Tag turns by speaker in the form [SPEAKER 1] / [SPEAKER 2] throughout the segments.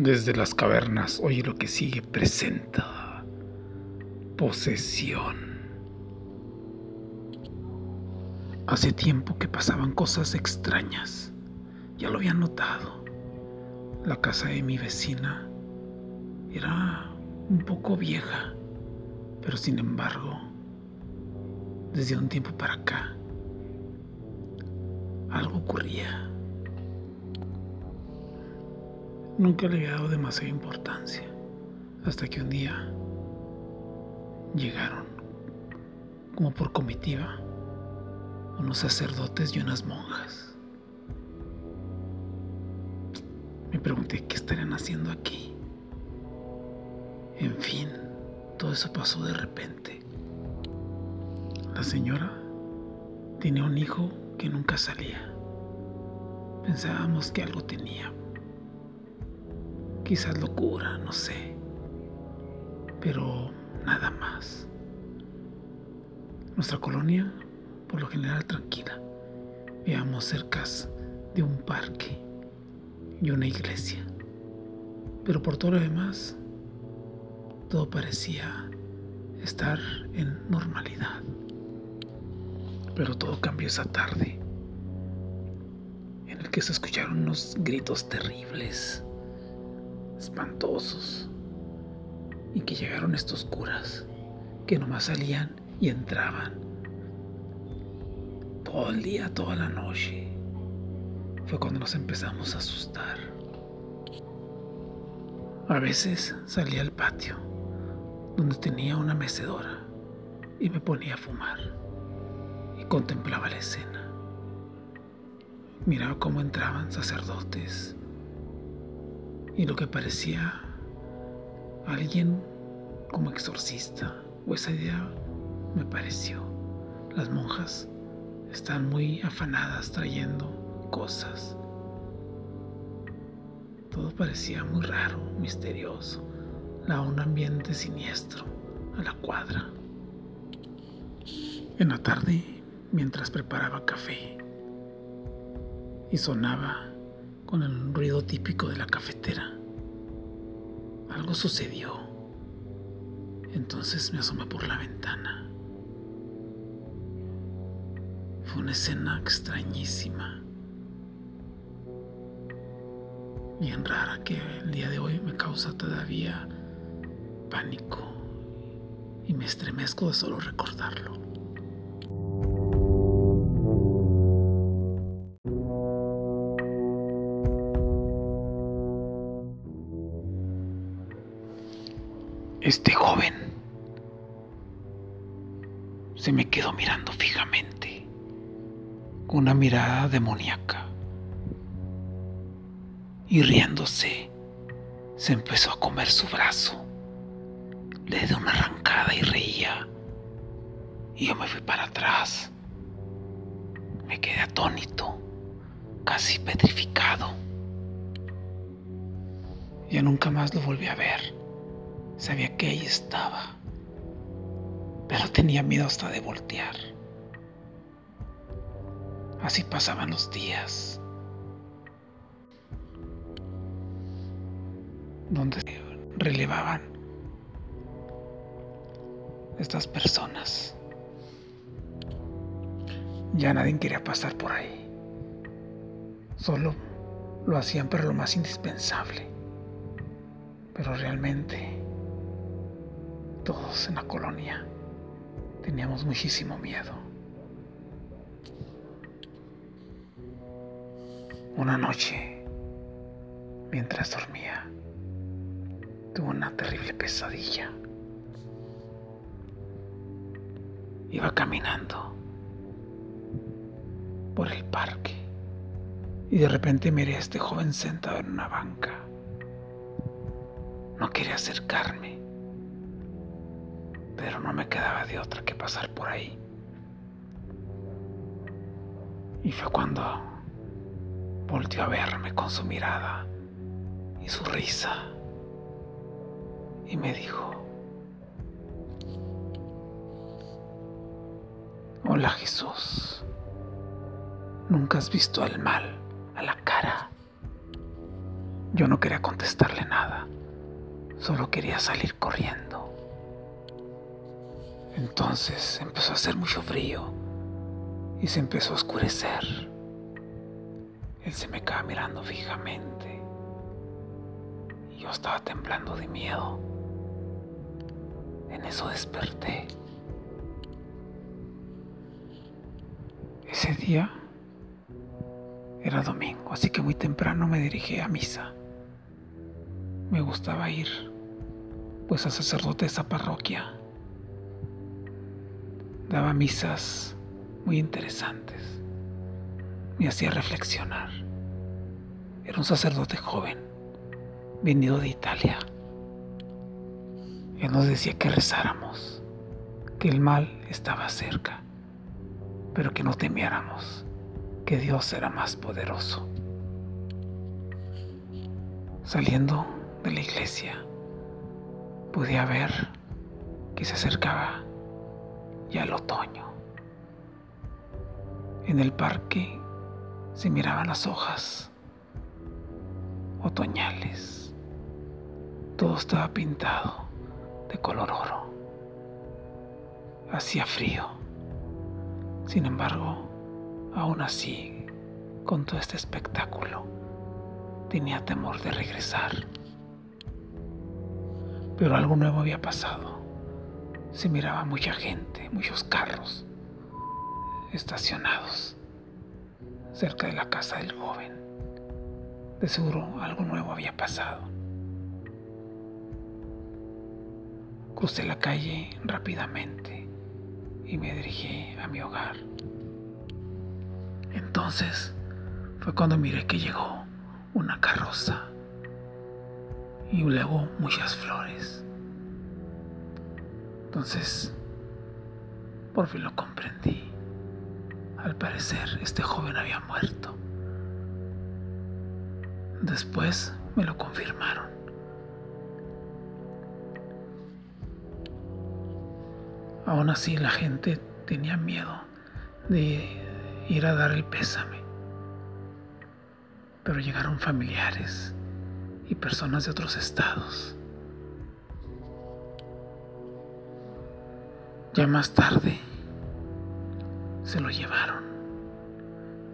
[SPEAKER 1] Desde las cavernas, oye lo que sigue, presenta posesión. Hace tiempo que pasaban cosas extrañas. Ya lo había notado. La casa de mi vecina era un poco vieja, pero sin embargo, desde un tiempo para acá, algo ocurría. Nunca le había dado demasiada importancia, hasta que un día llegaron, como por comitiva, unos sacerdotes y unas monjas. Me pregunté qué estarían haciendo aquí. En fin, todo eso pasó de repente. La señora tenía un hijo que nunca salía. Pensábamos que algo tenía, quizás locura, no sé, pero nada más. Nuestra colonia, por lo general tranquila, vivíamos cerca de un parque y una iglesia, pero por todo lo demás, todo parecía estar en normalidad. Pero todo cambió esa tarde, en el que se escucharon unos gritos terribles espantosos y que llegaron estos curas que nomás salían y entraban todo el día, toda la noche. Fue cuando nos empezamos a asustar. A veces salía al patio, donde tenía una mecedora, y me ponía a fumar y contemplaba la escena. Miraba cómo entraban sacerdotes, y lo que parecía alguien como exorcista, o esa idea me pareció. Las monjas están muy afanadas trayendo cosas. Todo parecía muy raro, misterioso, la un ambiente siniestro a la cuadra. En la tarde, mientras preparaba café y sonaba con el ruido típico de la cafetera. Algo sucedió. Entonces me asomé por la ventana. Fue una escena extrañísima. Bien rara que el día de hoy me causa todavía pánico y me estremezco de solo recordarlo. Este joven se me quedó mirando fijamente, con una mirada demoníaca. Y riéndose, se empezó a comer su brazo. Le di una arrancada y reía. Y yo me fui para atrás. Me quedé atónito, casi petrificado. Ya nunca más lo volví a ver. Sabía que ahí estaba, pero tenía miedo hasta de voltear. Así pasaban los días, donde se relevaban estas personas. Ya nadie quería pasar por ahí. Solo lo hacían para lo más indispensable. Pero realmente todos en la colonia teníamos muchísimo miedo. Una noche, mientras dormía, tuve una terrible pesadilla. Iba caminando por el parque y de repente miré a este joven sentado en una banca. No quería acercarme pero no me quedaba de otra que pasar por ahí. Y fue cuando volvió a verme con su mirada y su risa y me dijo, Hola Jesús, ¿nunca has visto al mal a la cara? Yo no quería contestarle nada, solo quería salir corriendo. Entonces empezó a hacer mucho frío y se empezó a oscurecer. Él se me quedaba mirando fijamente y yo estaba temblando de miedo. En eso desperté. Ese día era domingo, así que muy temprano me dirigí a misa. Me gustaba ir, pues al sacerdote de esa parroquia daba misas muy interesantes. Me hacía reflexionar. Era un sacerdote joven, venido de Italia. Él nos decía que rezáramos, que el mal estaba cerca, pero que no temiéramos, que Dios era más poderoso. Saliendo de la iglesia, podía ver que se acercaba ya el otoño. En el parque se miraban las hojas otoñales. Todo estaba pintado de color oro. Hacía frío. Sin embargo, aún así, con todo este espectáculo, tenía temor de regresar. Pero algo nuevo había pasado. Se miraba mucha gente, muchos carros estacionados cerca de la casa del joven. De seguro algo nuevo había pasado. Crucé la calle rápidamente y me dirigí a mi hogar. Entonces fue cuando miré que llegó una carroza y luego muchas flores. Entonces, por fin lo comprendí. Al parecer, este joven había muerto. Después me lo confirmaron. Aún así, la gente tenía miedo de ir a dar el pésame. Pero llegaron familiares y personas de otros estados. Ya más tarde se lo llevaron.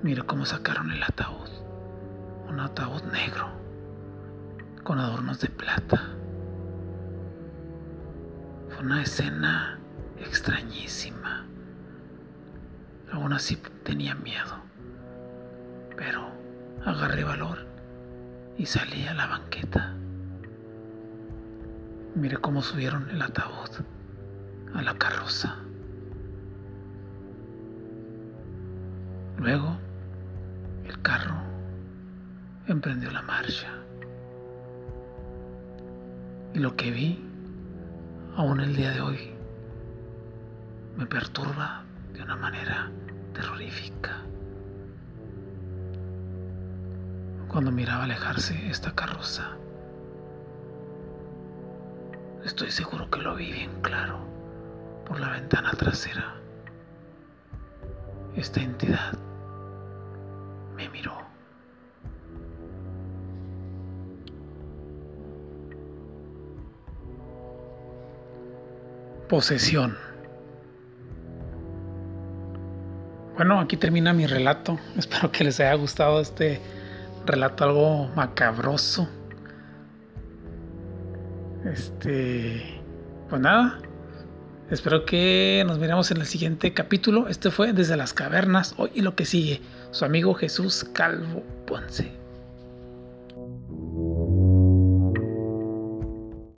[SPEAKER 1] Mira cómo sacaron el ataúd. Un ataúd negro con adornos de plata. Fue una escena extrañísima. Aún así tenía miedo. Pero agarré valor y salí a la banqueta. Mire cómo subieron el ataúd a la carroza. Luego, el carro emprendió la marcha. Y lo que vi, aún el día de hoy, me perturba de una manera terrorífica. Cuando miraba alejarse esta carroza, estoy seguro que lo vi bien claro por la ventana trasera. Esta entidad me miró. Posesión. Bueno, aquí termina mi relato. Espero que les haya gustado este relato algo macabroso. Este, pues nada. Espero que nos miremos en el siguiente capítulo. Este fue Desde las Cavernas, hoy y lo que sigue. Su amigo Jesús Calvo Ponce.